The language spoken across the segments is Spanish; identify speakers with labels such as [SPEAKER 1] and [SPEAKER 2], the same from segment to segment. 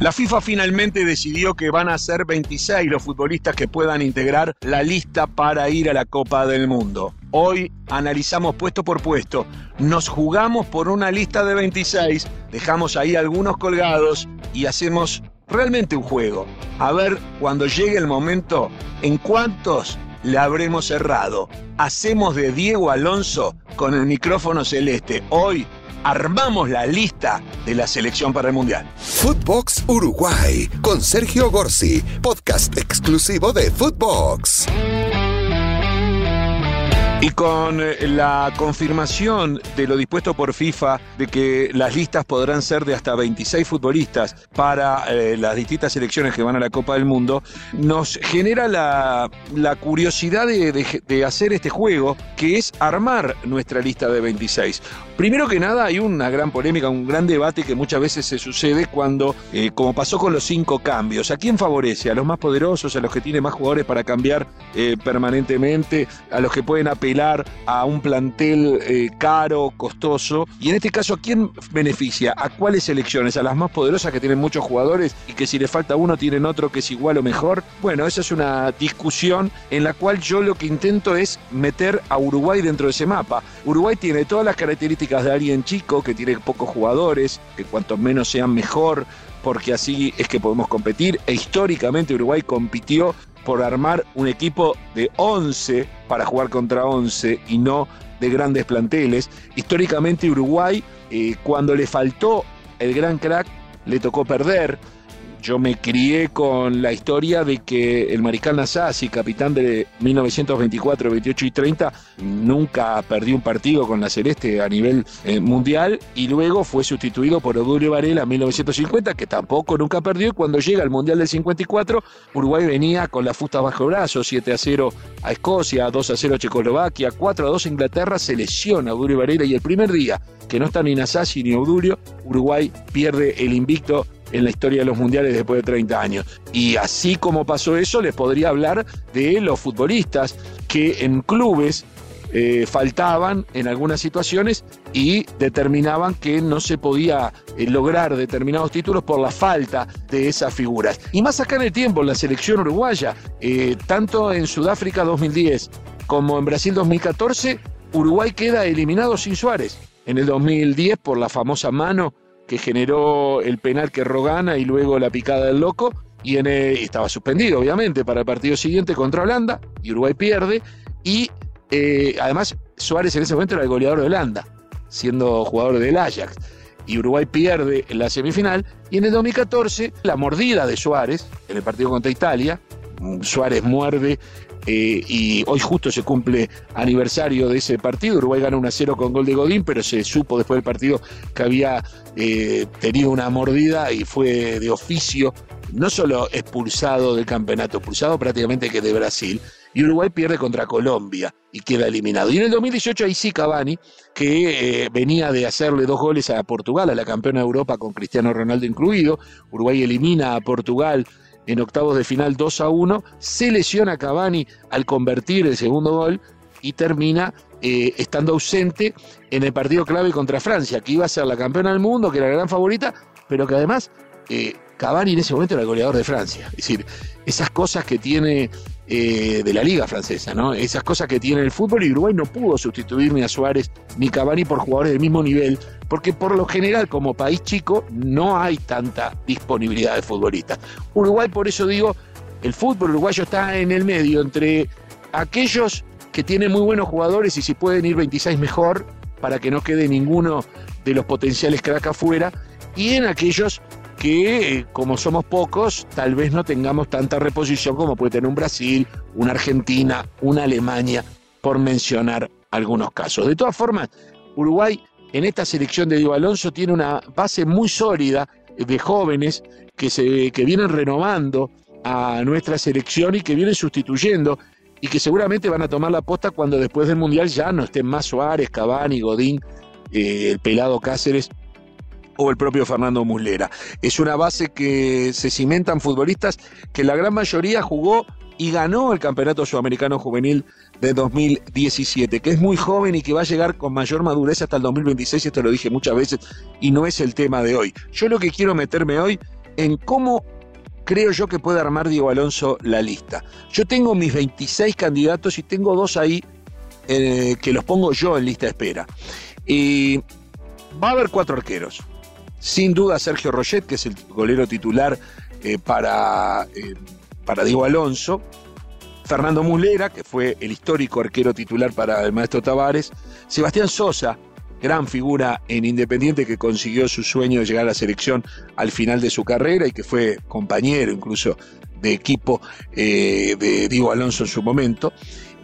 [SPEAKER 1] La FIFA finalmente decidió que van a ser 26 los futbolistas que puedan integrar la lista para ir a la Copa del Mundo. Hoy analizamos puesto por puesto, nos jugamos por una lista de 26, dejamos ahí algunos colgados y hacemos realmente un juego. A ver cuando llegue el momento, en cuántos le habremos errado. Hacemos de Diego Alonso con el micrófono celeste. Hoy armamos la lista de la selección para el Mundial.
[SPEAKER 2] Footbox Uruguay con Sergio Gorsi, podcast exclusivo de Footbox.
[SPEAKER 1] Y con eh, la confirmación de lo dispuesto por FIFA de que las listas podrán ser de hasta 26 futbolistas para eh, las distintas selecciones que van a la Copa del Mundo, nos genera la, curiosidad de, de, hacer este juego, que es armar nuestra lista de 26. Primero que nada, hay una gran polémica, un gran debate que muchas veces se sucede cuando, eh, como pasó con los cinco cambios, ¿a quién favorece? ¿A los más poderosos, a los que tienen más jugadores para cambiar permanentemente, a los que pueden apelar? A un plantel eh, caro, costoso. Y en este caso, ¿a quién beneficia? ¿A cuáles selecciones? ¿A las más poderosas que tienen muchos jugadores y que si le falta uno tienen otro que es igual o mejor? Bueno, esa es una discusión en la cual yo lo que intento es meter a Uruguay dentro de ese mapa. Uruguay tiene todas las características de alguien chico, que tiene pocos jugadores, que cuanto menos sean mejor, porque así es que podemos competir. E históricamente Uruguay compitió por armar un equipo de 11 para jugar contra 11 y no de grandes planteles. Históricamente Uruguay, eh, cuando le faltó el gran crack, le tocó perder yo me crié con la historia de que el mariscal Nassasi, capitán de 1924, 28 y 30, nunca perdió un partido con la Celeste a nivel eh, mundial y luego fue sustituido por Odulio Varela en 1950, que tampoco nunca perdió. Y cuando llega al Mundial del 54, Uruguay venía con la fusta bajo brazo, 7 a 0 a Escocia, 2 a 0 a Checoslovaquia, 4 a 2 a Inglaterra, se lesiona Odulio Varela y el primer día que no está ni Nassasi ni Odulio, Uruguay pierde el invicto en la historia de los mundiales después de 30 años. Y así como pasó eso, les podría hablar de los futbolistas que en clubes eh, faltaban en algunas situaciones y determinaban que no se podía eh, lograr determinados títulos por la falta de esas figuras. Y más acá en el tiempo, en la selección uruguaya, eh, tanto en Sudáfrica 2010 como en Brasil 2014, Uruguay queda eliminado sin Suárez. En el 2010 por la famosa mano que generó el penal que Rogana y luego la picada del loco. Y estaba suspendido, obviamente, para el partido siguiente contra Holanda. Y Uruguay pierde. Y eh, además, Suárez en ese momento era el goleador de Holanda, siendo jugador del Ajax. Y Uruguay pierde en la semifinal. Y en el 2014, la mordida de Suárez en el partido contra Italia. Suárez muerde eh, y hoy justo se cumple aniversario de ese partido. Uruguay gana 1 a 0 con gol de Godín, pero se supo después del partido que había eh, tenido una mordida y fue de oficio, no solo expulsado del campeonato, expulsado prácticamente que de Brasil. Y Uruguay pierde contra Colombia y queda eliminado. Y en el 2018 ahí sí Cavani, que eh, venía de hacerle dos goles a Portugal, a la campeona de Europa con Cristiano Ronaldo incluido. Uruguay elimina a Portugal en octavos de final 2 a 1, se lesiona Cavani al convertir el segundo gol y termina eh, estando ausente en el partido clave contra Francia, que iba a ser la campeona del mundo, que era la gran favorita, pero que además eh, Cavani en ese momento era el goleador de Francia. Es decir, esas cosas que tiene eh, de la liga francesa, ¿no? Esas cosas que tiene el fútbol y Uruguay no pudo sustituir ni a Suárez ni Cavani por jugadores del mismo nivel, porque por lo general como país chico no hay tanta disponibilidad de futbolistas. Uruguay, por eso digo, el fútbol uruguayo está en el medio entre aquellos que tienen muy buenos jugadores y si pueden ir 26 mejor para que no quede ninguno de los potenciales crack afuera, y en aquellos que como somos pocos, tal vez no tengamos tanta reposición como puede tener un Brasil, una Argentina, una Alemania, por mencionar algunos casos. De todas formas, Uruguay en esta selección de Diego Alonso tiene una base muy sólida de jóvenes que, se, que vienen renovando a nuestra selección y que vienen sustituyendo y que seguramente van a tomar la posta cuando después del Mundial ya no estén más Suárez, Cavani, Godín, eh, el pelado Cáceres o el propio Fernando Muslera. Es una base que se cimentan futbolistas que la gran mayoría jugó y ganó el Campeonato Sudamericano Juvenil de 2017, que es muy joven y que va a llegar con mayor madurez hasta el 2026, esto lo dije muchas veces y no es el tema de hoy. Yo lo que quiero meterme hoy en cómo creo yo que puede armar Diego Alonso la lista. Yo tengo mis 26 candidatos y tengo dos ahí eh, que los pongo yo en lista de espera. Y va a haber cuatro arqueros. Sin duda Sergio Roget, que es el golero titular eh, para, eh, para Diego Alonso. Fernando Mulera, que fue el histórico arquero titular para el maestro Tavares. Sebastián Sosa, gran figura en Independiente que consiguió su sueño de llegar a la selección al final de su carrera y que fue compañero incluso de equipo eh, de Diego Alonso en su momento.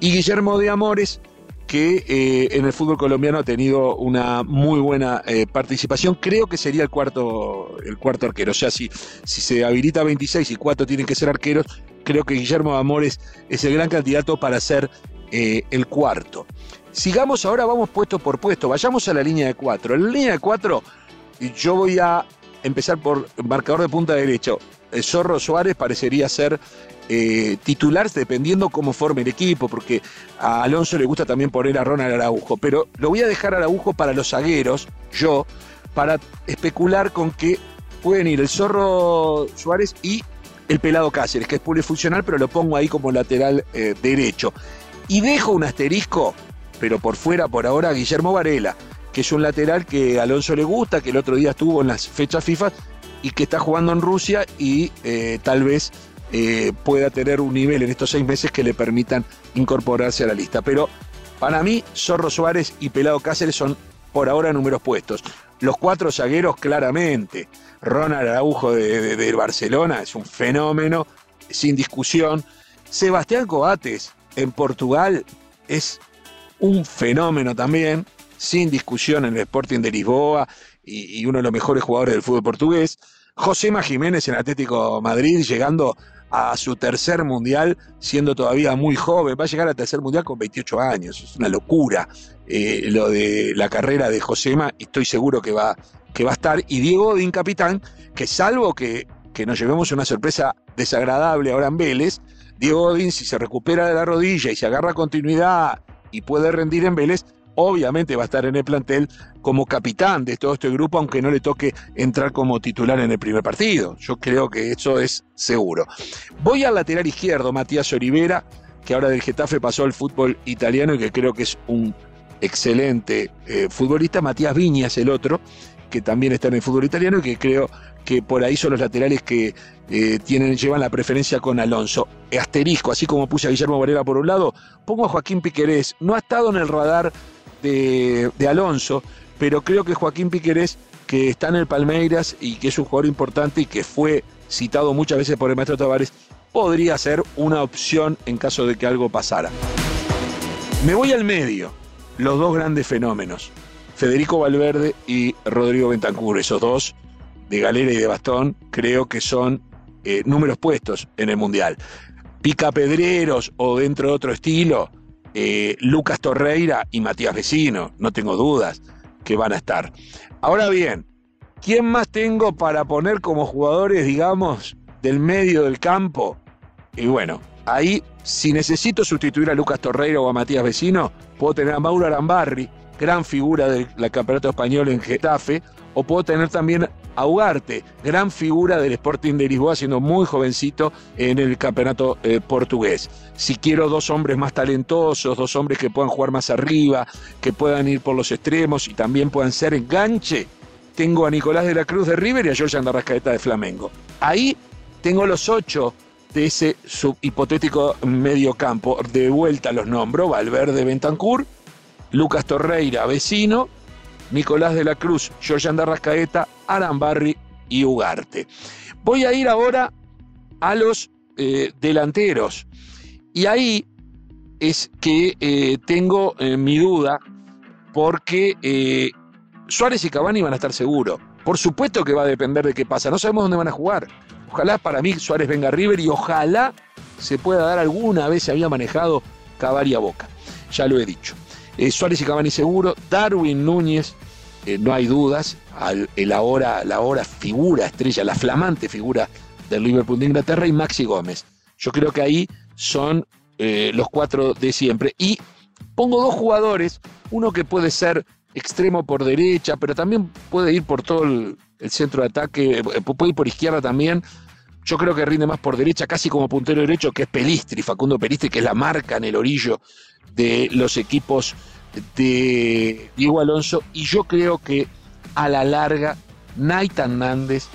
[SPEAKER 1] Y Guillermo de Amores, que eh, en el fútbol colombiano ha tenido una muy buena eh, participación. Creo que sería el cuarto, el cuarto arquero. O sea, si, si se habilita 26 y cuatro tienen que ser arqueros, creo que Guillermo Amores es el gran candidato para ser el cuarto. Sigamos ahora, vamos puesto por puesto. Vayamos a la línea de cuatro. En la línea de cuatro, yo voy a empezar por marcador de punta derecho. Zorro Suárez parecería ser eh, titular dependiendo cómo forme el equipo, porque a Alonso le gusta también poner a Ronald Araujo, pero lo voy a dejar a Araujo para los zagueros, yo, para especular con que pueden ir el Zorro Suárez y el Pelado Cáceres, que es polifuncional, pero lo pongo ahí como lateral eh, derecho. Y dejo un asterisco pero por fuera, por ahora, Guillermo Varela, que es un lateral que a Alonso le gusta, que el otro día estuvo en las fechas FIFA y que está jugando en Rusia y eh, tal vez eh, pueda tener un nivel en estos seis meses que le permitan incorporarse a la lista. Pero para mí, Zorro Suárez y Pelado Cáceres son por ahora números puestos. Los cuatro zagueros, claramente. Ronald Araujo de, de Barcelona es un fenómeno, sin discusión. Sebastián Coates en Portugal es un fenómeno también, sin discusión en el Sporting de Lisboa y, uno de los mejores jugadores del fútbol portugués. Josema Jiménez en Atlético Madrid llegando a su tercer mundial siendo todavía muy joven. Va a llegar al tercer mundial con 28 años. Es una locura eh, lo de la carrera de Josema estoy seguro que va, que va a estar. Y Diego Odín, capitán, que salvo que, que nos llevemos una sorpresa desagradable ahora en Vélez, Diego Odín, si se recupera de la rodilla y se agarra continuidad y puede rendir en Vélez, obviamente va a estar en el plantel como capitán de todo este grupo, aunque no le toque entrar como titular en el primer partido. Yo creo que eso es seguro. Voy al lateral izquierdo, Matías Olivera, que ahora del Getafe pasó al fútbol italiano y que creo que es un excelente eh, futbolista. Matías Viñas, el otro, que también está en el fútbol italiano y que creo que por ahí son los laterales que eh, tienen, llevan la preferencia con Alonso. Asterisco, así como puse a Guillermo Varela por un lado, pongo a Joaquín Piquerés. No ha estado en el radar de, Alonso, pero creo que Joaquín Piquerés, que está en el Palmeiras y que es un jugador importante y que fue citado muchas veces por el maestro Tavares, podría ser una opción en caso de que algo pasara. Me voy al medio, los dos grandes fenómenos, Federico Valverde y Rodrigo Bentancur, esos dos de galera y de bastón, creo que son eh, números puestos en el Mundial. Picapedreros o dentro de otro estilo, eh, Lucas Torreira y Matías Vecino, no tengo dudas que van a estar. Ahora bien, ¿quién más tengo para poner como jugadores, digamos, del medio del campo? Y bueno, ahí, si necesito sustituir a Lucas Torreira o a Matías Vecino, puedo tener a Mauro Arambarri, gran figura del campeonato español en Getafe, o puedo tener también a gran figura del Sporting de Lisboa, siendo muy jovencito en el campeonato eh, portugués. Si quiero dos hombres más talentosos, dos hombres que puedan jugar más arriba, que puedan ir por los extremos y también puedan ser enganche, tengo a Nicolás de la Cruz de River y a George Andarrascaeta de Flamengo. Ahí tengo los ocho de ese hipotético medio campo. De vuelta los nombro, Valverde Bentancur, Lucas Torreira, vecino, Nicolás de la Cruz, George Andarrascaeta, Arambarri y Ugarte. Voy a ir ahora a los eh, delanteros. Y ahí es que eh, tengo eh, mi duda porque Suárez y Cavani van a estar seguros. Por supuesto que va a depender de qué pasa. No sabemos dónde van a jugar. Ojalá para mí Suárez venga a River y ojalá se pueda dar alguna vez se había manejado Cavani a Boca. Ya lo he dicho. Suárez y Cavani seguro. Darwin Núñez eh, no hay dudas, el ahora, la ahora figura estrella, la flamante figura del Liverpool de Inglaterra y Maxi Gómez. Yo creo que ahí son eh, los cuatro de siempre. Y pongo dos jugadores, uno que puede ser extremo por derecha, pero también puede ir por todo el, centro de ataque, eh, puede ir por izquierda también. Yo creo que rinde más por derecha, casi como puntero derecho, que es Pelistri, Facundo Pelistri, que es la marca en el orillo de los equipos de Diego Alonso. Y yo creo que a la larga, Naita Hernández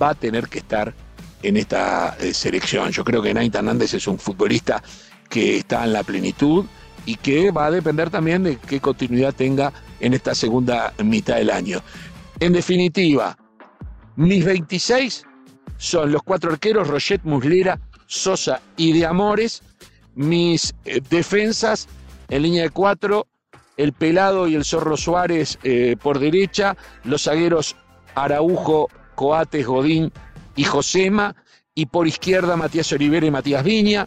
[SPEAKER 1] va a tener que estar en esta eh, selección. Yo creo que Naita Hernández es un futbolista que está en la plenitud y que va a depender también de qué continuidad tenga en esta segunda mitad del año. En definitiva, mis 26 son los cuatro arqueros, Rochet, Muslera, Sosa y de Amores. Mis eh, defensas en línea de cuatro, el Pelado y el Zorro Suárez eh, por derecha, los zagueros Araujo, Coates, Godín y Josema, y por izquierda Matías Olivera y Matías Viña.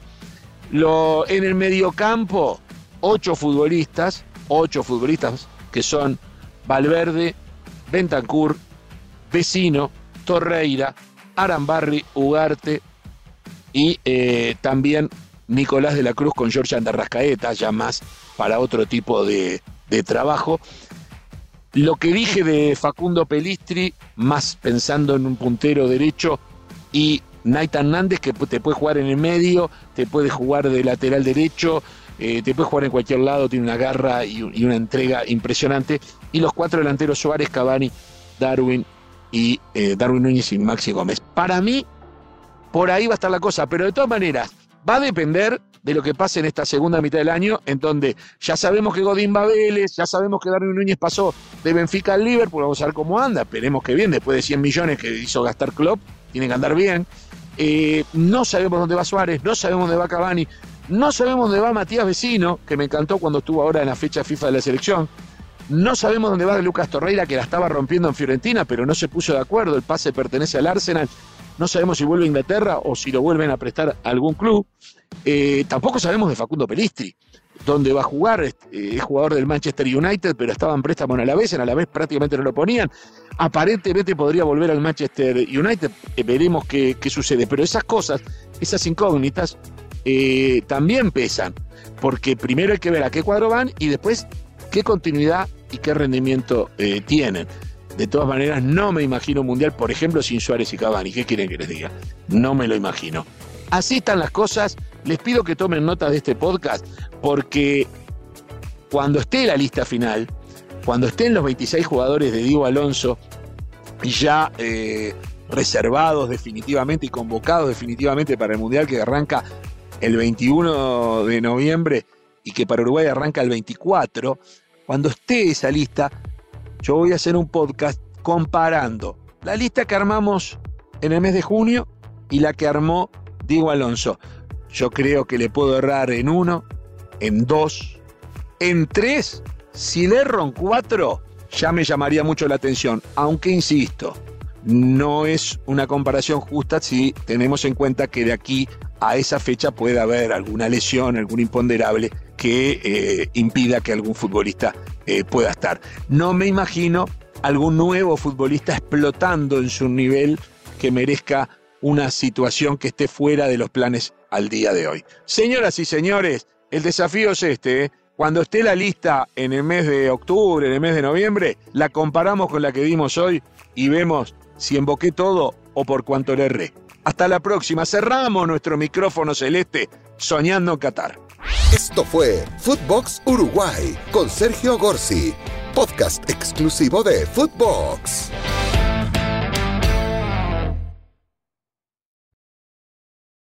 [SPEAKER 1] Lo, en el mediocampo, ocho futbolistas, ocho futbolistas que son Valverde, Bentancur, Vecino, Torreira, Arambarri, Ugarte y eh, también Nicolás de la Cruz con George Andarrascaeta, ya más para otro tipo de, trabajo. Lo que dije de Facundo Pelistri, más pensando en un puntero derecho, y Nathan Hernández, que te puede jugar en el medio, te puede jugar de lateral derecho, eh, te puede jugar en cualquier lado, tiene una garra y, una entrega impresionante. Y los cuatro delanteros Suárez, Cavani, Darwin y eh, Darwin Núñez y Maxi Gómez. Para mí, por ahí va a estar la cosa, pero de todas maneras, va a depender de lo que pase en esta segunda mitad del año, en donde ya sabemos que Godín va a Vélez, ya sabemos que Darwin Núñez pasó de Benfica al Liverpool, vamos a ver cómo anda, esperemos que bien, después de 100 millones que hizo gastar Klopp, tiene que andar bien. Eh, no sabemos dónde va Suárez, no sabemos dónde va Cavani, no sabemos dónde va Matías Vecino, que me encantó cuando estuvo ahora en la fecha FIFA de la selección. No sabemos dónde va Lucas Torreira, que la estaba rompiendo en Fiorentina, pero no se puso de acuerdo. El pase pertenece al Arsenal. No sabemos si vuelve a Inglaterra o si lo vuelven a prestar a algún club. Eh, tampoco sabemos de Facundo Pelistri, dónde va a jugar. Eh, es jugador del Manchester United, pero estaba en préstamo en Alavés. En Alavés prácticamente no lo ponían. Aparentemente podría volver al Manchester United. Eh, veremos qué, qué sucede. Pero esas cosas, esas incógnitas, también pesan, porque primero hay que ver a qué cuadro van y después qué continuidad y qué rendimiento tienen. De todas maneras, no me imagino un mundial, por ejemplo, sin Suárez y Cavani. ¿Qué quieren que les diga? No me lo imagino. Así están las cosas. Les pido que tomen nota de este podcast porque cuando esté la lista final, cuando estén los 26 jugadores de Diego Alonso ya eh, reservados definitivamente y convocados definitivamente para el Mundial que arranca el 21 de noviembre y que para Uruguay arranca el 24, cuando esté esa lista, yo voy a hacer un podcast comparando la lista que armamos en el mes de junio y la que armó Diego Alonso. Yo creo que le puedo errar en uno, en dos, en tres. Si le erro en cuatro, ya me llamaría mucho la atención. Aunque insisto, no es una comparación justa si tenemos en cuenta que de aquí a esa fecha puede haber alguna lesión, algún imponderable que eh, impida que algún futbolista eh, pueda estar. No me imagino algún nuevo futbolista explotando en su nivel que merezca una situación que esté fuera de los planes al día de hoy. Señoras y señores, el desafío es este. ¿eh? Cuando esté la lista en el mes de octubre, en el mes de noviembre, la comparamos con la que dimos hoy y vemos si emboqué todo o por cuánto le erré. Hasta la próxima. Cerramos nuestro micrófono celeste soñando en Qatar.
[SPEAKER 2] Esto fue Footbox Uruguay con Sergio Gorsi, podcast exclusivo de Footbox.